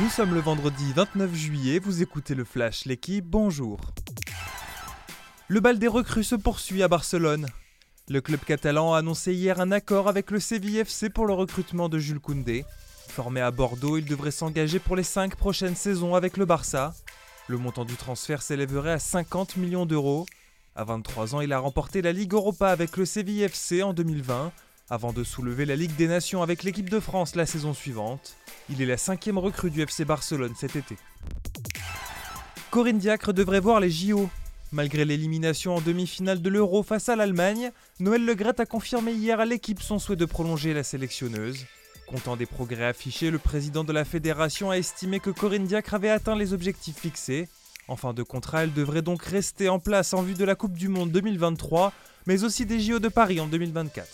Nous sommes le vendredi 29 juillet, vous écoutez le Flash, l'équipe, bonjour. Le bal des recrues se poursuit à Barcelone. Le club catalan a annoncé hier un accord avec le Séville FC pour le recrutement de Jules Koundé. Formé à Bordeaux, il devrait s'engager pour les 5 prochaines saisons avec le Barça. Le montant du transfert s'élèverait à 50 millions d'euros. À 23 ans, il a remporté la Ligue Europa avec le Séville FC en 2020, avant de soulever la Ligue des Nations avec l'équipe de France la saison suivante. Il est la cinquième recrue du FC Barcelone cet été. Corinne Diacre devrait voir les JO. Malgré l'élimination en demi-finale de l'Euro face à l'Allemagne, Noël Legrette a confirmé hier à l'équipe son souhait de prolonger la sélectionneuse. Content des progrès affichés, le président de la fédération a estimé que Corinne Diacre avait atteint les objectifs fixés. En fin de contrat, elle devrait donc rester en place en vue de la Coupe du Monde 2023, mais aussi des JO de Paris en 2024.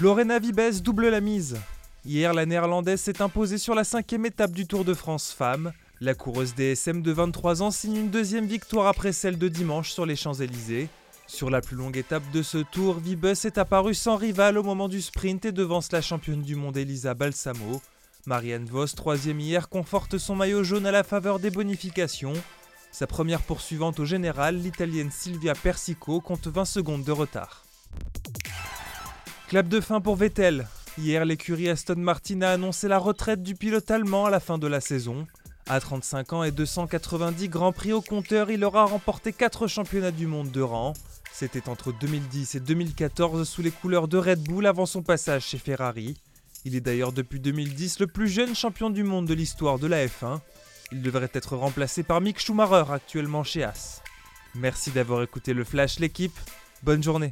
Lorena Vibes double la mise. Hier, la néerlandaise s'est imposée sur la cinquième étape du Tour de France Femmes. La coureuse DSM de 23 ans signe une deuxième victoire après celle de dimanche sur les Champs-Élysées. Sur la plus longue étape de ce tour, Vibus est apparue sans rival au moment du sprint et devance la championne du monde Elisa Balsamo. Marianne Vos, troisième hier, conforte son maillot jaune à la faveur des bonifications. Sa première poursuivante au général, l'italienne Silvia Persico, compte 20 secondes de retard. Clap de fin pour Vettel. Hier, l'écurie Aston Martin a annoncé la retraite du pilote allemand à la fin de la saison. À 35 ans et 290 Grands Prix au compteur, il aura remporté 4 championnats du monde de rang. C'était entre 2010 et 2014 sous les couleurs de Red Bull avant son passage chez Ferrari. Il est d'ailleurs depuis 2010 le plus jeune champion du monde de l'histoire de la F1. Il devrait être remplacé par Mick Schumacher actuellement chez As. Merci d'avoir écouté le Flash l'équipe. Bonne journée.